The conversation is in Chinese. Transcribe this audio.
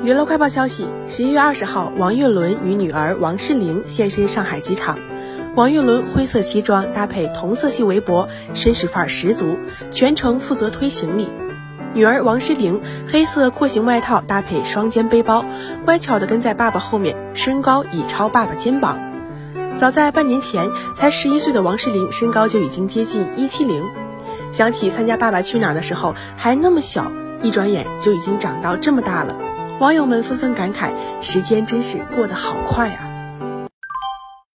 娱乐快报消息：十一月二十号，王岳伦与女儿王诗龄现身上海机场。王岳伦灰色西装搭配同色系围脖，绅士范儿十足，全程负责推行李。女儿王诗龄黑色廓形外套搭配双肩背包，乖巧地跟在爸爸后面，身高已超爸爸肩膀。早在半年前，才十一岁的王诗龄身高就已经接近一七零。想起参加《爸爸去哪儿》的时候还那么小，一转眼就已经长到这么大了。网友们纷纷感慨：时间真是过得好快啊！